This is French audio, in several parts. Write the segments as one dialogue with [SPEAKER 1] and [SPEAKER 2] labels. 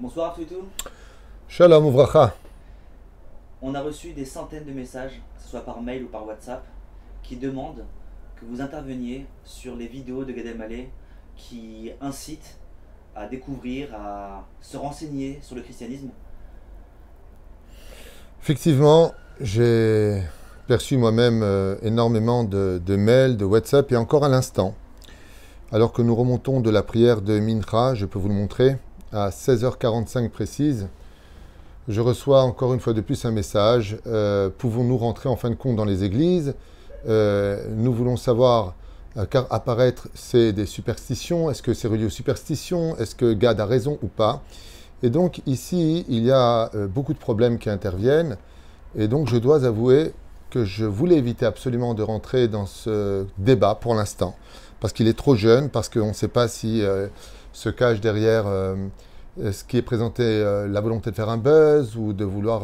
[SPEAKER 1] Bonsoir Toutou.
[SPEAKER 2] Shalom Uvracha.
[SPEAKER 1] On a reçu des centaines de messages, que ce soit par mail ou par WhatsApp, qui demandent que vous interveniez sur les vidéos de Gad Elmaleh qui incitent à découvrir, à se renseigner sur le christianisme.
[SPEAKER 2] Effectivement, j'ai perçu moi-même euh, énormément de, de mails, de WhatsApp et encore à l'instant. Alors que nous remontons de la prière de Mincha, je peux vous le montrer, à 16h45 précise, je reçois encore une fois de plus un message. euh, Pouvons-nous rentrer en fin de compte dans les églises? Euh, Nous voulons savoir, euh, car apparaître, c'est des superstitions. Est-ce que c'est relié aux superstitions? Est-ce que Gad a raison ou pas? Et donc ici, il y a beaucoup de problèmes qui interviennent. Et donc je dois avouer que je voulais éviter absolument de rentrer dans ce débat pour l'instant. Parce qu'il est trop jeune, parce qu'on ne sait pas si se cache derrière euh, euh, ce qui est présenté, euh, la volonté de faire un buzz ou de vouloir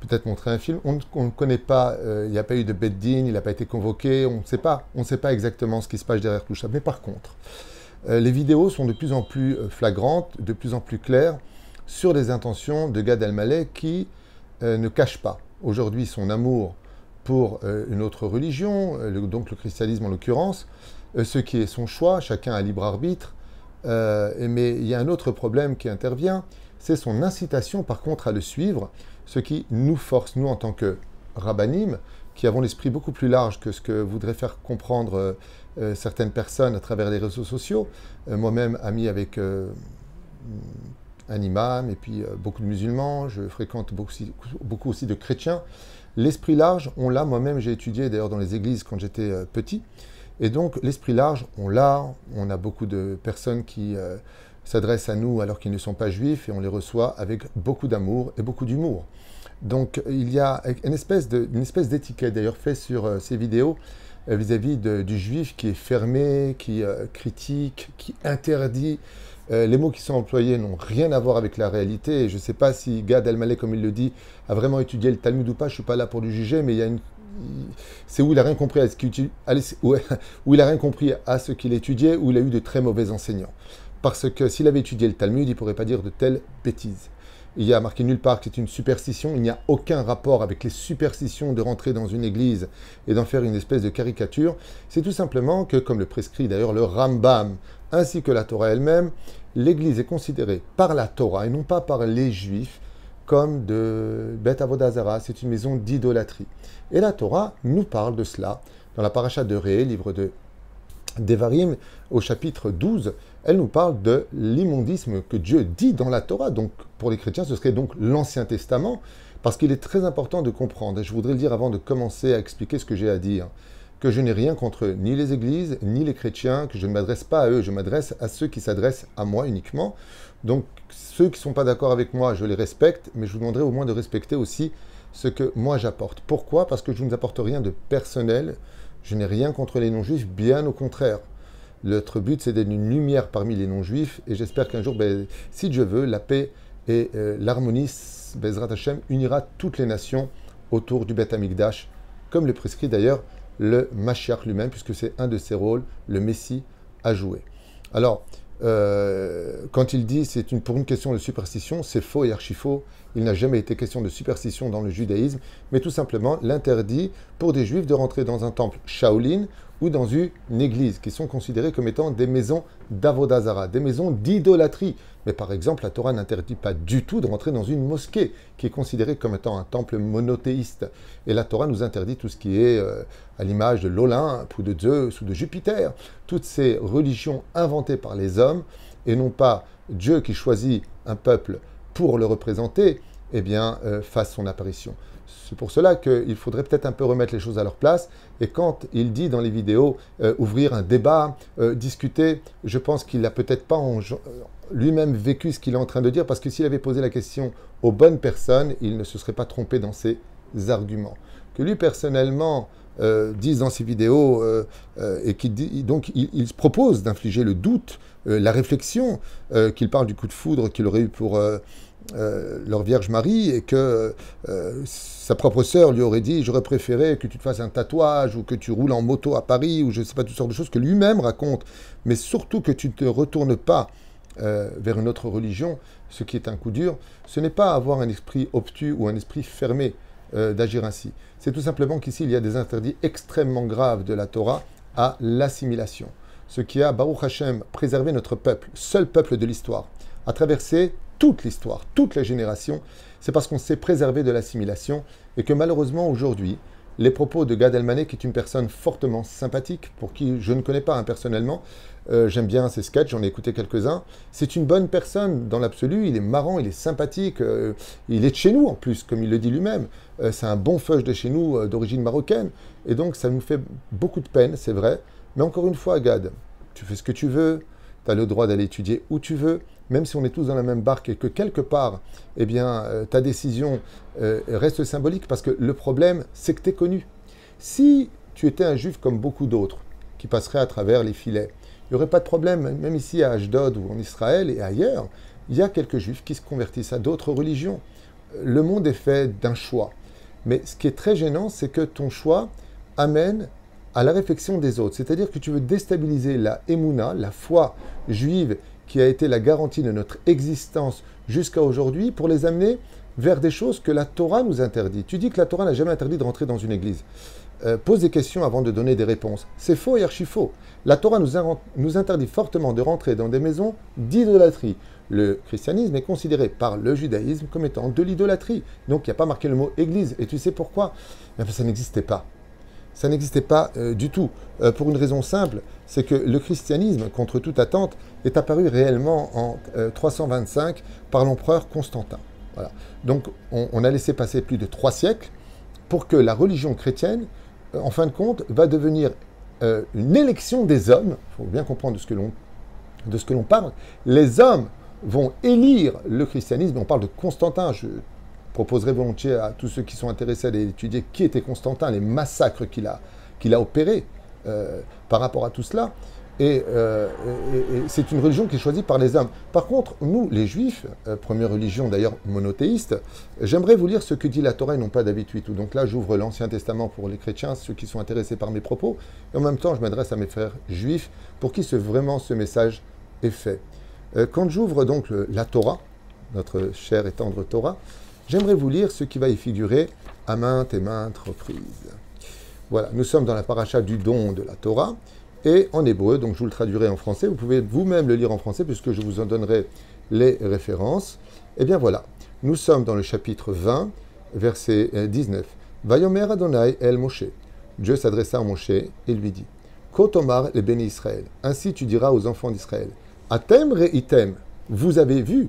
[SPEAKER 2] peut-être montrer un film. On ne- on ne connaît pas, il n'y a pas eu de beddin, il n'a pas été convoqué, on ne sait pas, on ne sait pas exactement ce qui se passe derrière tout ça. Mais par contre, les vidéos sont de plus en plus flagrantes, de plus en plus claires sur les intentions de Gad Elmaleh qui ne cache pas aujourd'hui son amour pour une autre religion, donc le christianisme en l'occurrence, ce qui est son choix, chacun a libre arbitre. Euh, mais il y a un autre problème qui intervient, c'est son incitation par contre à le suivre, ce qui nous force, nous en tant que rabbinim, qui avons l'esprit beaucoup plus large que ce que voudraient faire comprendre euh, euh, certaines personnes à travers les réseaux sociaux, moi-même ami avec un imam et puis beaucoup de musulmans, je fréquente beaucoup aussi, beaucoup aussi de chrétiens. L'esprit large, on l'a, moi-même j'ai étudié d'ailleurs dans les églises quand j'étais petit. Et donc l'esprit large, on l'a, on a beaucoup de personnes qui euh, s'adressent à nous alors qu'ils ne sont pas juifs et on les reçoit avec beaucoup d'amour et beaucoup d'humour. Donc il y a une espèce d'étiquette d'ailleurs faite sur euh, ces vidéos euh, vis-à-vis du juif qui est fermé, qui critique, qui interdit. Les mots qui sont employés n'ont rien à voir avec la réalité. Et je ne sais pas si Gad Elmaleh, comme il le dit, a vraiment étudié le Talmud ou pas. Je ne suis pas là pour le juger, mais il y a une... c'est où il a rien compris à ce qu'il où il a rien compris à ce qu'il étudiait, où il a eu de très mauvais enseignants. Parce que s'il avait étudié le Talmud, il ne pourrait pas dire de telles bêtises. Il y a marqué nulle part que c'est une superstition. Il n'y a aucun rapport avec les superstitions de rentrer dans une église et d'en faire une espèce de caricature. C'est tout simplement que, comme le prescrit d'ailleurs le Rambam ainsi que la Torah elle-même, l'église est considérée par la Torah et non pas par les juifs comme de Beth Avodazara. C'est une maison d'idolâtrie. Et la Torah nous parle de cela dans la paracha de Ré, livre de Devarim, au chapitre 12, elle nous parle de l'immondisme que Dieu dit dans la Torah. Donc, pour les chrétiens, ce serait donc l'Ancien Testament, parce qu'il est très important de comprendre, et je voudrais le dire avant de commencer à expliquer ce que j'ai à dire, que je n'ai rien contre ni les églises, ni les chrétiens, que je ne m'adresse pas à eux, je m'adresse à ceux qui s'adressent à moi uniquement. Donc, ceux qui ne sont pas d'accord avec moi, je les respecte, mais je vous demanderai au moins de respecter aussi ce que moi j'apporte. Pourquoi? Parce que je ne vous apporte rien de personnel, je n'ai rien contre les non-juifs, bien au contraire. Notre but, c'est d'être une lumière parmi les non-juifs, et j'espère qu'un jour, ben, si Dieu veut, la paix et euh, l'harmonie, Bezrat Hashem, unira toutes les nations autour du Beth Amikdash, comme le prescrit d'ailleurs le Mashiach lui-même, puisque c'est un de ses rôles, le Messie a joué. Alors, euh, quand il dit c'est pour une question de superstition, c'est faux et archi faux. Il n'a jamais été question de superstition dans le judaïsme, mais tout simplement l'interdit pour des juifs de rentrer dans un temple Shaolin ou dans une église, qui sont considérées comme étant des maisons d'avodazara, des maisons d'idolâtrie. Mais par exemple, la Torah n'interdit pas du tout de rentrer dans une mosquée, qui est considérée comme étant un temple monothéiste. Et la Torah nous interdit tout ce qui est euh, à l'image de l'Olympe ou de Zeus ou de Jupiter, toutes ces religions inventées par les hommes, et non pas Dieu qui choisit un peuple pour le représenter, eh bien, euh, fasse son apparition. C'est pour cela qu'il faudrait peut-être un peu remettre les choses à leur place. Et quand il dit dans les vidéos euh, ouvrir un débat, euh, discuter, je pense qu'il n'a peut-être pas en- lui-même vécu ce qu'il est en train de dire, parce que s'il avait posé la question aux bonnes personnes, il ne se serait pas trompé dans ses arguments. Que lui, personnellement, euh, dise dans ses vidéos, euh, euh, et dit, donc il, se propose d'infliger le doute, euh, la réflexion, euh, qu'il parle du coup de foudre qu'il aurait eu pour euh, leur Vierge Marie, et que euh, sa propre sœur lui aurait dit, j'aurais préféré que tu te fasses un tatouage, ou que tu roules en moto à Paris, ou je ne sais pas, toutes sortes de choses que lui-même raconte, mais surtout que tu ne te retournes pas euh, vers une autre religion, ce qui est un coup dur, ce n'est pas avoir un esprit obtus ou un esprit fermé d'agir ainsi. C'est tout simplement qu'ici, il y a des interdits extrêmement graves de la Torah à l'assimilation. Ce qui a, Baruch Hashem, préservé notre peuple, seul peuple de l'histoire, à traverser toute l'histoire, toutes les générations, c'est parce qu'on s'est préservé de l'assimilation et que malheureusement aujourd'hui, les propos de Gad Elmaleh, qui est une personne fortement sympathique, pour qui je ne connais pas hein, personnellement, euh, j'aime bien ses sketchs, j'en ai écouté quelques-uns. C'est une bonne personne dans l'absolu, il est marrant, il est sympathique, euh, il est de chez nous en plus, comme il le dit lui-même. Euh, c'est un bon feuge de chez nous, d'origine marocaine, et donc ça nous fait beaucoup de peine, c'est vrai. Mais encore une fois, Gad, tu fais ce que tu veux, tu as le droit d'aller étudier où tu veux, même si on est tous dans la même barque et que quelque part, eh bien, ta décision reste symbolique, parce que le problème, c'est que tu es connu. Si tu étais un juif comme beaucoup d'autres, qui passeraient à travers les filets, il n'y aurait pas de problème, même ici à Ashdod ou en Israël et ailleurs, il y a quelques juifs qui se convertissent à d'autres religions. Le monde est fait d'un choix. Mais ce qui est très gênant, c'est que ton choix amène à la réflexion des autres. C'est-à-dire que tu veux déstabiliser la Emouna, la foi juive qui a été la garantie de notre existence jusqu'à aujourd'hui, pour les amener vers des choses que la Torah nous interdit. Tu dis que la Torah n'a jamais interdit de rentrer dans une église. Euh, pose des questions avant de donner des réponses. C'est faux et archi faux. La Torah nous, interdit fortement de rentrer dans des maisons d'idolâtrie. Le christianisme est considéré par le judaïsme comme étant de l'idolâtrie. Donc il n'y a pas marqué le mot église. Et tu sais pourquoi? Eh Ça n'existait pas. Ça n'existait pas euh, du tout. Euh, pour une raison simple, c'est que le christianisme, contre toute attente, est apparu réellement en 325 par l'empereur Constantin. Donc on a laissé passer plus de trois siècles pour que la religion chrétienne euh, en fin de compte, va devenir euh, une élection des hommes. Il faut bien comprendre de ce que l'on de ce que l'on parle. Les hommes vont élire le christianisme. On parle de Constantin. Je proposerai volontiers à tous ceux qui sont intéressés à étudier qui était Constantin, les massacres qu'il a, qu'il a opérés euh, par rapport à tout cela. Euh, et, c'est une religion qui est choisie par les hommes. Par contre, nous, les juifs, euh, première religion d'ailleurs monothéiste, j'aimerais vous lire ce que dit la Torah et non pas David 8. Donc là, j'ouvre l'Ancien Testament pour les chrétiens, ceux qui sont intéressés par mes propos, et en même temps, je m'adresse à mes frères juifs pour qui ce, vraiment ce message est fait. Quand j'ouvre donc la Torah, notre chère et tendre Torah, j'aimerais vous lire ce qui va y figurer à maintes et maintes reprises. Voilà, nous sommes dans la paracha du don de la Torah et en hébreu, donc je vous le traduirai en français, vous pouvez vous-même le lire en français puisque je vous en donnerai les références. Eh bien voilà, nous sommes dans le chapitre 20, verset 19. Vayomer Adonai el Moshe. Dieu s'adressa à Moshe et lui dit Kotomar le béni Israël. Ainsi tu diras aux enfants d'Israël Atem item, vous avez vu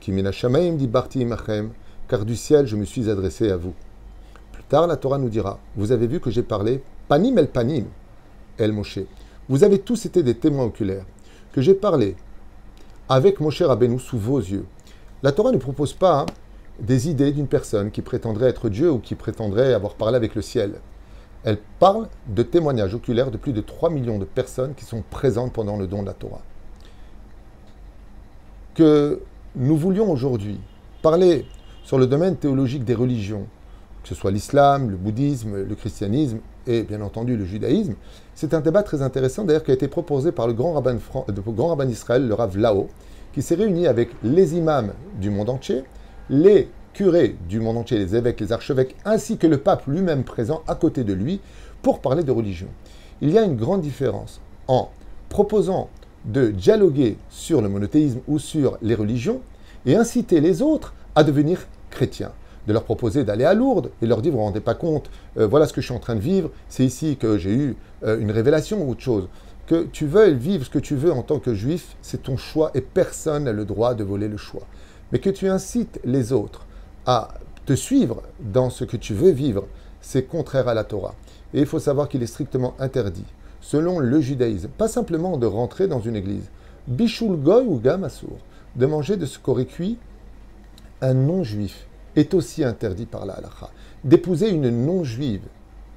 [SPEAKER 2] Kimina Shamaim dit Barti imachem, car du ciel je me suis adressé à vous. Plus tard, la Torah nous dira Vous avez vu que j'ai parlé panim el panim El Moshe. Vous avez tous été des témoins oculaires, que j'ai parlé avec Moshe Rabbeinu sous vos yeux. La Torah ne propose pas hein, des idées d'une personne qui prétendrait être Dieu ou qui prétendrait avoir parlé avec le ciel. Elle parle de témoignages oculaires de plus de 3 millions de personnes qui sont présentes pendant le don de la Torah. Que nous voulions aujourd'hui parler sur le domaine théologique des religions, que ce soit l'islam, le bouddhisme, le christianisme et bien entendu le judaïsme, c'est un débat très intéressant d'ailleurs qui a été proposé par le grand rabbin, d'Israël, le Rav Lao, qui s'est réuni avec les imams du monde entier, les curés du monde entier, les évêques, les archevêques, ainsi que le pape lui-même présent à côté de lui, pour parler de religion. Il y a une grande différence en proposant de dialoguer sur le monothéisme ou sur les religions et inciter les autres à devenir chrétiens de leur proposer d'aller à Lourdes et leur dire, vous ne vous rendez pas compte, euh, voilà ce que je suis en train de vivre, c'est ici que j'ai eu euh, une révélation ou autre chose. Que tu veuilles vivre ce que tu veux en tant que juif, c'est ton choix et personne n'a le droit de voler le choix. Mais que tu incites les autres à te suivre dans ce que tu veux vivre, c'est contraire à la Torah. Et il faut savoir qu'il est strictement interdit, selon le judaïsme, pas simplement de rentrer dans une église, bishul goy ou gamasour, de manger de ce qu'aurait cuit un non-juif est aussi interdit par la halakha. D'épouser une non-juive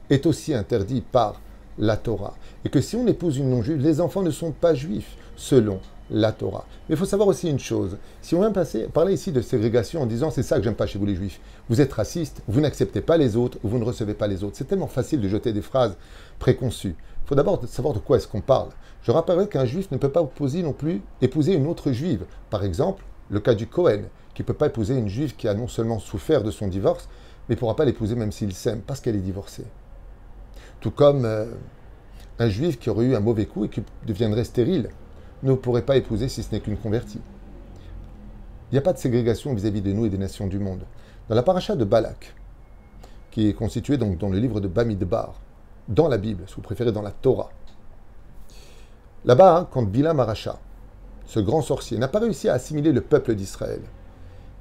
[SPEAKER 2] est aussi interdit par la Torah. Et que si on épouse une non-juive, les enfants ne sont pas juifs, selon la Torah. Mais il faut savoir aussi une chose. Si on vient parler ici de ségrégation en disant c'est ça que j'aime pas chez vous les juifs, vous êtes raciste, vous n'acceptez pas les autres, vous ne recevez pas les autres. C'est tellement facile de jeter des phrases préconçues. Il faut d'abord savoir de quoi est-ce qu'on parle. Je rappellerai qu'un juif ne peut pas opposer non plus épouser une autre juive. Par exemple, le cas du Cohen, qui ne peut pas épouser une juive qui a non seulement souffert de son divorce, mais ne pourra pas l'épouser même s'il s'aime, parce qu'elle est divorcée. Tout comme euh, un juif qui aurait eu un mauvais coup et qui deviendrait stérile ne pourrait pas épouser si ce n'est qu'une convertie. Il n'y a pas de ségrégation vis-à-vis de nous et des nations du monde. Dans la paracha de Balak, qui est constituée donc dans le livre de Bamidbar, dans la Bible, si vous préférez dans la Torah, là-bas, hein, quand Bilam Aracha, ce grand sorcier, n'a pas réussi à assimiler le peuple d'Israël,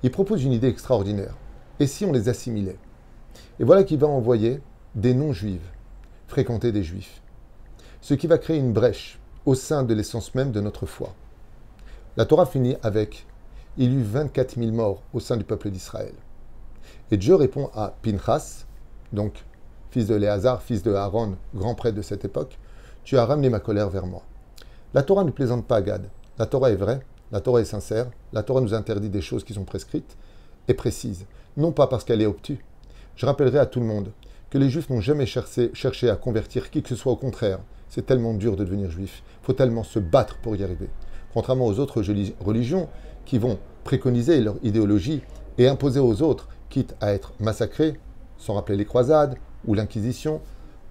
[SPEAKER 2] il propose une idée extraordinaire. Et si on les assimilait? Et voilà qu'il va envoyer des non-juifs fréquenter des juifs. Ce qui va créer une brèche au sein de l'essence même de notre foi. La Torah finit avec Il y eut 24 000 morts au sein du peuple d'Israël. Et Dieu répond à Pinchas, donc fils de Léazar, fils de Aaron, grand prêtre de cette époque Tu as ramené ma colère vers moi. La Torah ne plaisante pas Gad. La Torah est vraie, la Torah est sincère, la Torah nous interdit des choses qui sont prescrites et précises, non pas parce qu'elle est obtue. Je rappellerai à tout le monde que les juifs n'ont jamais cherché, à convertir qui que ce soit, au contraire. C'est tellement dur de devenir juif, faut tellement se battre pour y arriver. Contrairement aux autres religions qui vont préconiser leur idéologie et imposer aux autres, quitte à être massacrés, sans rappeler les croisades ou l'Inquisition,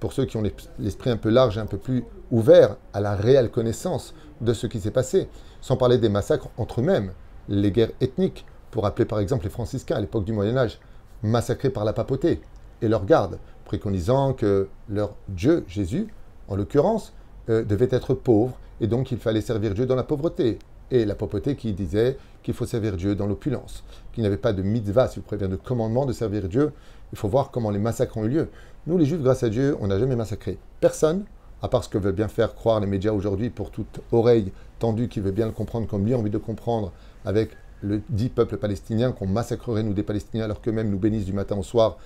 [SPEAKER 2] pour ceux qui ont l'esprit un peu large et un peu plus ouvert à la réelle connaissance de ce qui s'est passé, sans parler des massacres entre eux-mêmes, les guerres ethniques, pour appeler par exemple les franciscains à l'époque du Moyen Âge, massacrés par la papauté et leur garde, préconisant que leur Dieu, Jésus, en l'occurrence, euh, devait être pauvre et donc il fallait servir Dieu dans la pauvreté. Et la papauté qui disait qu'il faut servir Dieu dans l'opulence, qu'il n'y avait pas de mitzvah, si vous préférez, de commandement de servir Dieu. Il faut voir comment les massacres ont eu lieu. Nous, les Juifs, grâce à Dieu, on n'a jamais massacré personne, à part ce que veulent bien faire croire les médias aujourd'hui pour toute oreille tendue qui veut bien le comprendre comme lui a envie de comprendre, avec le dit peuple palestinien, qu'on massacrerait nous des Palestiniens alors qu'eux-mêmes nous bénissent du matin au soir.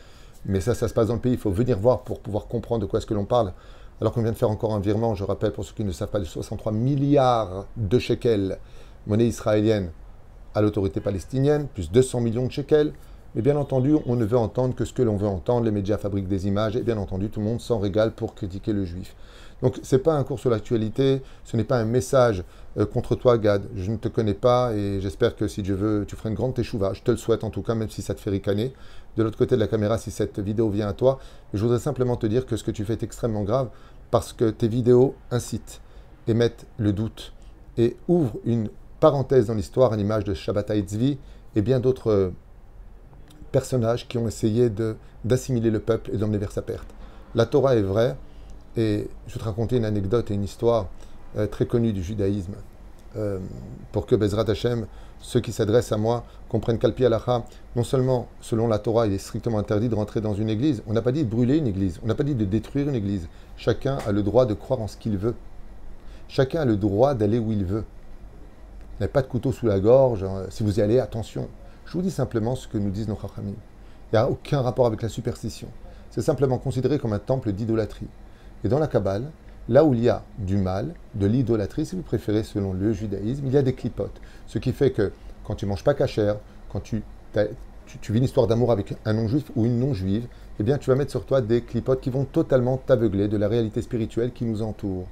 [SPEAKER 2] Mais ça, ça se passe dans le pays, il faut venir voir pour pouvoir comprendre de quoi est-ce que l'on parle. Alors qu'on vient de faire encore un virement, je rappelle pour ceux qui ne savent pas, de 63 milliards de shekels, monnaie israélienne, à l'autorité palestinienne, plus 200 millions de shekels. Mais bien entendu, on ne veut entendre que ce que l'on veut entendre. Les médias fabriquent des images et bien entendu, tout le monde s'en régale pour critiquer le juif. Donc, ce n'est pas un cours sur l'actualité, ce n'est pas un message euh, contre toi, Gad. Je ne te connais pas et j'espère que si Dieu veut, tu feras une grande teshuva. Je te le souhaite en tout cas, même si ça te fait ricaner. De l'autre côté de la caméra, si cette vidéo vient à toi, je voudrais simplement te dire que ce que tu fais est extrêmement grave parce que tes vidéos incitent, émettent le doute et ouvrent une parenthèse dans l'histoire à l'image de Shabbatai Tzvi et bien d'autres euh, personnages qui ont essayé d'assimiler le peuple et d'emmener vers sa perte. La Torah est vraie, et je vais te raconter une anecdote et une histoire euh, très connue du judaïsme, euh, pour que Bezrat Hashem, ceux qui s'adressent à moi, comprennent qu'Alpi Alacha, non seulement selon la Torah, il est strictement interdit de rentrer dans une église, on n'a pas dit de brûler une église, on n'a pas dit de détruire une église. Chacun a le droit de croire en ce qu'il veut. Chacun a le droit d'aller où il veut. N'avez pas de couteau sous la gorge, hein. si vous y allez, attention. Je vous dis simplement ce que nous disent nos chachamim. Il n'y a aucun rapport avec la superstition. C'est simplement considéré comme un temple d'idolâtrie. Et dans la Kabbale, là où il y a du mal, de l'idolâtrie, si vous préférez, selon le judaïsme, il y a des clipotes. Ce qui fait que quand tu manges pas cachère, quand tu, tu, vis une histoire d'amour avec un non-juif ou une non-juive, eh bien, tu vas mettre sur toi des clipotes qui vont totalement t'aveugler de la réalité spirituelle qui nous entoure.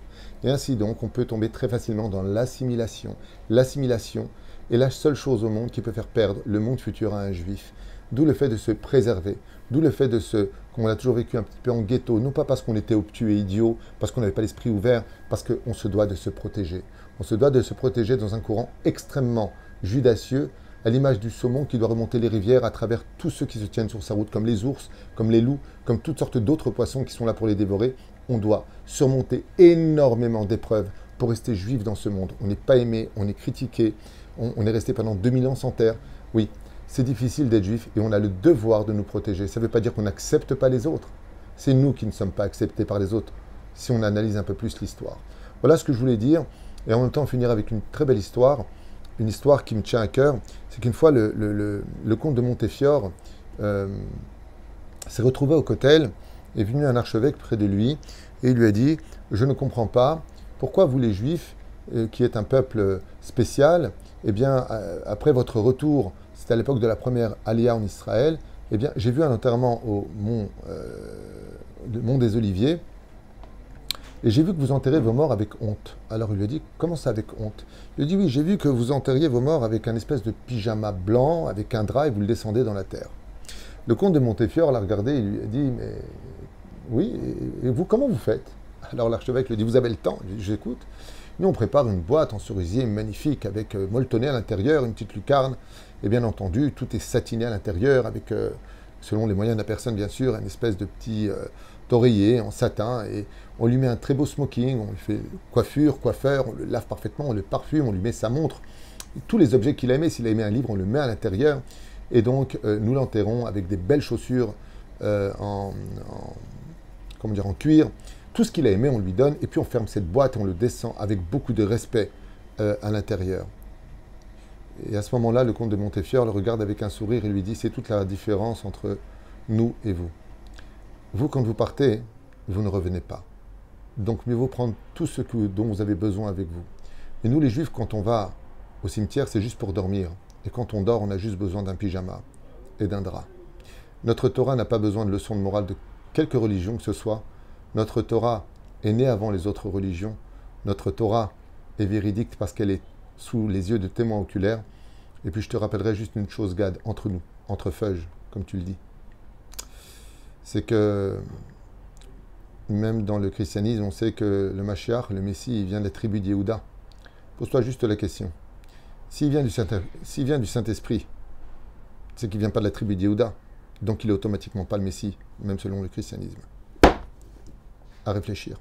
[SPEAKER 2] Et ainsi donc, on peut tomber très facilement dans l'assimilation. L'assimilation est la seule chose au monde qui peut faire perdre le monde futur à un juif. D'où le fait de se préserver, d'où le fait de se, qu'on a toujours vécu un petit peu en ghetto, non pas parce qu'on était obtus et idiot, parce qu'on n'avait pas l'esprit ouvert, parce qu'on se doit de se protéger. On se doit de se protéger dans un courant extrêmement judacieux, à l'image du saumon qui doit remonter les rivières à travers tous ceux qui se tiennent sur sa route, comme les ours, comme les loups, comme toutes sortes d'autres poissons qui sont là pour les dévorer. On doit surmonter énormément d'épreuves pour rester juif dans ce monde. On n'est pas aimé, on est critiqué, on, est resté pendant 2000 ans sans terre. Oui, c'est difficile d'être juif et on a le devoir de nous protéger. Ça ne veut pas dire qu'on n'accepte pas les autres. C'est nous qui ne sommes pas acceptés par les autres, si on analyse un peu plus l'histoire. Voilà ce que je voulais dire, et en même temps finir avec une très belle histoire, une histoire qui me tient à cœur. C'est qu'une fois, le, comte de Montefiore euh, s'est retrouvé au Cotel, est venu un archevêque près de lui, et il lui a dit, je ne comprends pas, pourquoi vous les juifs, qui êtes un peuple spécial, eh bien, euh, après votre retour, c'était à l'époque de la première Alia en Israël, eh bien, j'ai vu un enterrement au mont, euh, mont des Oliviers, Et j'ai vu que vous enterrez vos morts avec honte. Alors il lui a dit Comment ça avec honte? Il lui a dit Oui, j'ai vu que vous enterriez vos morts avec un espèce de pyjama blanc, avec un drap, et vous le descendez dans la terre. Le comte de Montefiore l'a regardé et lui a dit Mais oui, et vous, comment vous faites? Alors l'archevêque lui dit Vous avez le temps J'écoute. Nous, on prépare une boîte en cerisier magnifique avec euh, à l'intérieur, une petite lucarne, et bien entendu, tout est satiné à l'intérieur avec, euh, selon les moyens de la personne, bien sûr, une espèce de petit euh, oreiller en satin, et on lui met un très beau smoking, on lui fait coiffure, coiffeur, on le lave parfaitement, on le parfume, on lui met sa montre, tous les objets qu'il a aimés, s'il a aimé un livre, on le met à l'intérieur, et donc nous l'enterrons avec des belles chaussures en, comment dire, en cuir, tout ce qu'il a aimé, on lui donne, et puis on ferme cette boîte, on le descend avec beaucoup de respect euh, à l'intérieur. Et à ce moment-là, le comte de Montefiore le regarde avec un sourire et lui dit, c'est toute la différence entre nous et vous. Vous, quand vous partez, vous ne revenez pas. Donc mieux vaut prendre tout ce dont vous avez besoin avec vous. Et nous, les juifs, quand on va au cimetière, c'est juste pour dormir. Et quand on dort, on a juste besoin d'un pyjama et d'un drap. Notre Torah n'a pas besoin de leçons de morale de quelque religion que ce soit notre Torah est née avant les autres religions. Notre Torah est véridique parce qu'elle est sous les yeux de témoins oculaires. Et puis je te rappellerai juste une chose, Gad, entre nous, entre feuges, comme tu le dis. C'est que même dans le christianisme, on sait que le Mashiach, le Messie, il vient de la tribu d'Yehuda. Pose-toi juste la question. S'il vient du Saint-Esprit, c'est qu'il ne vient pas de la tribu d'Yehuda. Donc il n'est automatiquement pas le Messie, même selon le christianisme à réfléchir.